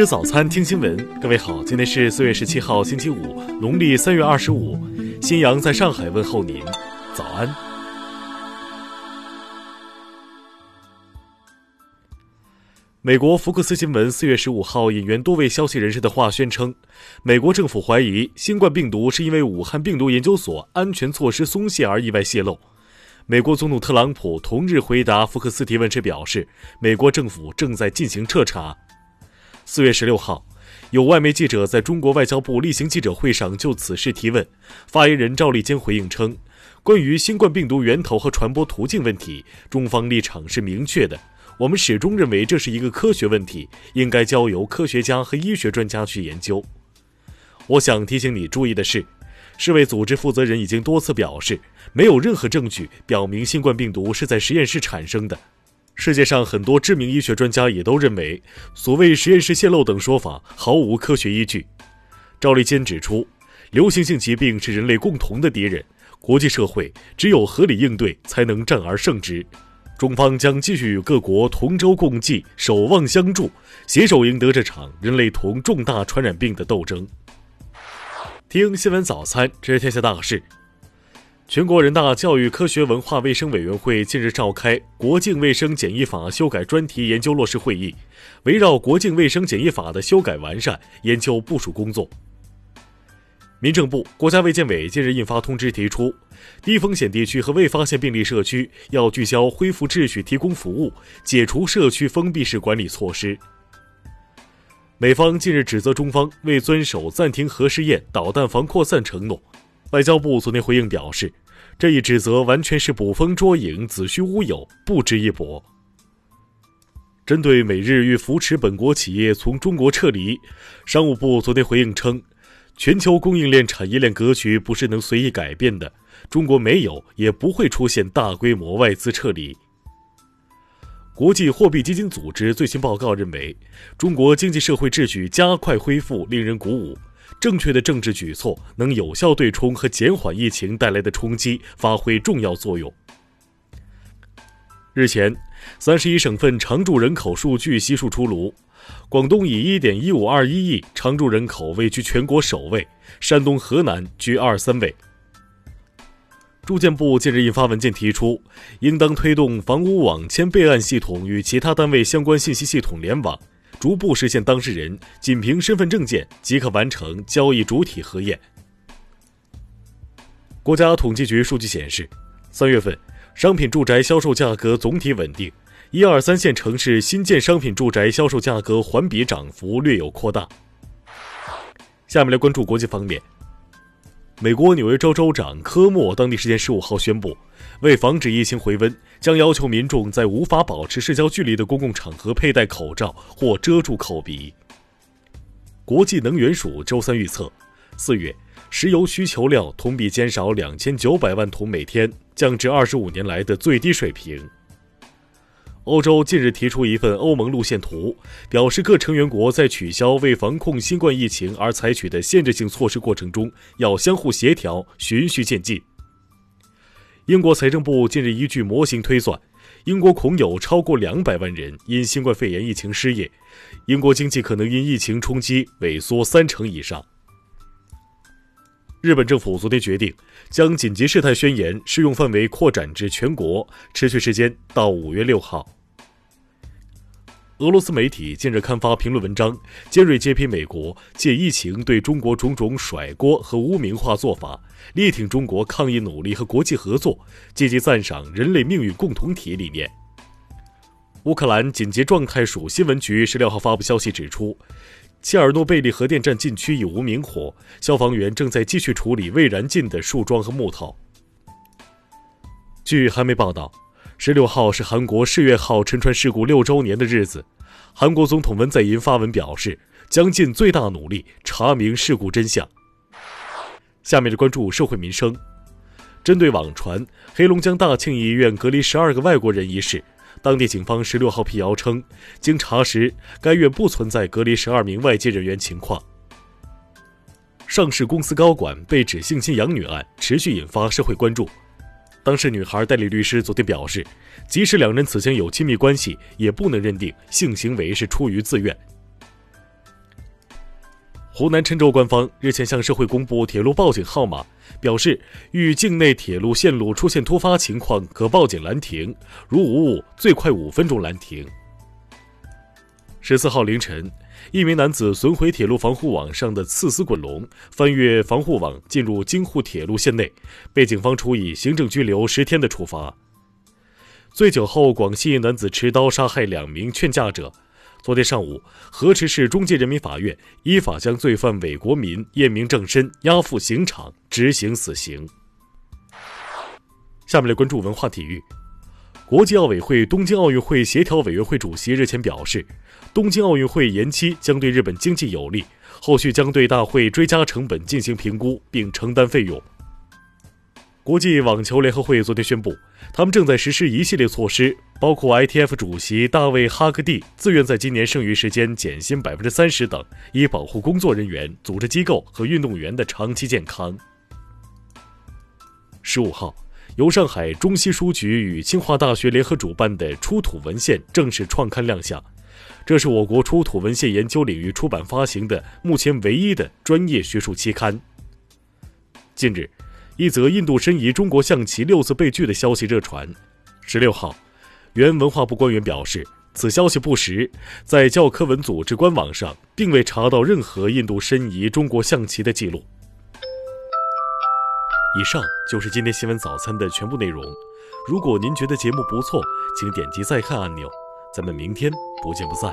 吃早餐，听新闻。各位好，今天是四月十七号，星期五，农历三月二十五。新阳在上海问候您，早安。美国福克斯新闻四月十五号引援多位消息人士的话宣称，美国政府怀疑新冠病毒是因为武汉病毒研究所安全措施松懈而意外泄露。美国总统特朗普同日回答福克斯提问时表示，美国政府正在进行彻查。四月十六号，有外媒记者在中国外交部例行记者会上就此事提问，发言人赵立坚回应称，关于新冠病毒源头和传播途径问题，中方立场是明确的。我们始终认为这是一个科学问题，应该交由科学家和医学专家去研究。我想提醒你注意的是，世卫组织负责人已经多次表示，没有任何证据表明新冠病毒是在实验室产生的。世界上很多知名医学专家也都认为，所谓实验室泄漏等说法毫无科学依据。赵立坚指出，流行性疾病是人类共同的敌人，国际社会只有合理应对，才能战而胜之。中方将继续与各国同舟共济、守望相助，携手赢得这场人类同重大传染病的斗争。听新闻早餐，知天下大事。全国人大教育科学文化卫生委员会近日召开《国境卫生检疫法》修改专题研究落实会议，围绕《国境卫生检疫法》的修改完善研究部署工作。民政部、国家卫健委近日印发通知，提出低风险地区和未发现病例社区要聚焦恢复秩序、提供服务，解除社区封闭式管理措施。美方近日指责中方未遵守暂停核试验、导弹防扩散承诺。外交部昨天回应表示，这一指责完全是捕风捉影、子虚乌有，不值一驳。针对美日欲扶持本国企业从中国撤离，商务部昨天回应称，全球供应链产业链格局不是能随意改变的，中国没有也不会出现大规模外资撤离。国际货币基金组织最新报告认为，中国经济社会秩序加快恢复，令人鼓舞。正确的政治举措能有效对冲和减缓疫情带来的冲击，发挥重要作用。日前，三十一省份常住人口数据悉数出炉，广东以一点一五二一亿常住人口位居全国首位，山东、河南居二三位。住建部近日印发文件提出，应当推动房屋网签备案系统与其他单位相关信息系统联网。逐步实现当事人仅凭身份证件即可完成交易主体核验。国家统计局数据显示，三月份商品住宅销售价格总体稳定，一二三线城市新建商品住宅销售价格环比涨幅略有扩大。下面来关注国际方面。美国纽约州州长科莫当地时间十五号宣布，为防止疫情回温，将要求民众在无法保持社交距离的公共场合佩戴口罩或遮住口鼻。国际能源署周三预测，四月石油需求量同比减少两千九百万桶每天，降至二十五年来的最低水平。欧洲近日提出一份欧盟路线图，表示各成员国在取消为防控新冠疫情而采取的限制性措施过程中，要相互协调，循序渐进。英国财政部近日依据模型推算，英国恐有超过两百万人因新冠肺炎疫情失业，英国经济可能因疫情冲击萎缩三成以上。日本政府昨天决定将紧急事态宣言适用范围扩展至全国，持续时间到五月六号。俄罗斯媒体近日刊发评论文章，尖锐揭批美国借疫情对中国种种甩锅和污名化做法，力挺中国抗疫努力和国际合作，积极赞赏人类命运共同体理念。乌克兰紧急状态署新闻局十六号发布消息指出。切尔诺贝利核电站禁区已无明火，消防员正在继续处理未燃尽的树桩和木头。据韩媒报道，十六号是韩国世越号沉船事故六周年的日子。韩国总统文在寅发文表示，将尽最大努力查明事故真相。下面是关注社会民生，针对网传黑龙江大庆医院隔离十二个外国人一事。当地警方十六号辟谣称，经查实，该院不存在隔离十二名外界人员情况。上市公司高管被指性侵养女案持续引发社会关注。当事女孩代理律师昨天表示，即使两人此前有亲密关系，也不能认定性行为是出于自愿。湖南郴州官方日前向社会公布铁路报警号码，表示遇境内铁路线路出现突发情况，可报警拦停，如无误，最快五分钟拦停。十四号凌晨，一名男子损毁铁路防护网上的刺丝滚笼，翻越防护网进入京沪铁路线内，被警方处以行政拘留十天的处罚。醉酒后，广西男子持刀杀害两名劝架者。昨天上午，河池市中级人民法院依法将罪犯韦国民验明正身，押赴刑场执行死刑。下面来关注文化体育。国际奥委会东京奥运会协调委员会主席日前表示，东京奥运会延期将对日本经济有利，后续将对大会追加成本进行评估并承担费用。国际网球联合会昨天宣布，他们正在实施一系列措施，包括 ITF 主席大卫·哈克蒂自愿在今年剩余时间减薪百分之三十等，以保护工作人员、组织机构和运动员的长期健康。十五号，由上海中西书局与清华大学联合主办的《出土文献》正式创刊亮相，这是我国出土文献研究领域出版发行的目前唯一的专业学术期刊。近日。一则印度申遗中国象棋六次被拒的消息热传。十六号，原文化部官员表示，此消息不实，在教科文组织官网上并未查到任何印度申遗中国象棋的记录。以上就是今天新闻早餐的全部内容。如果您觉得节目不错，请点击再看按钮。咱们明天不见不散。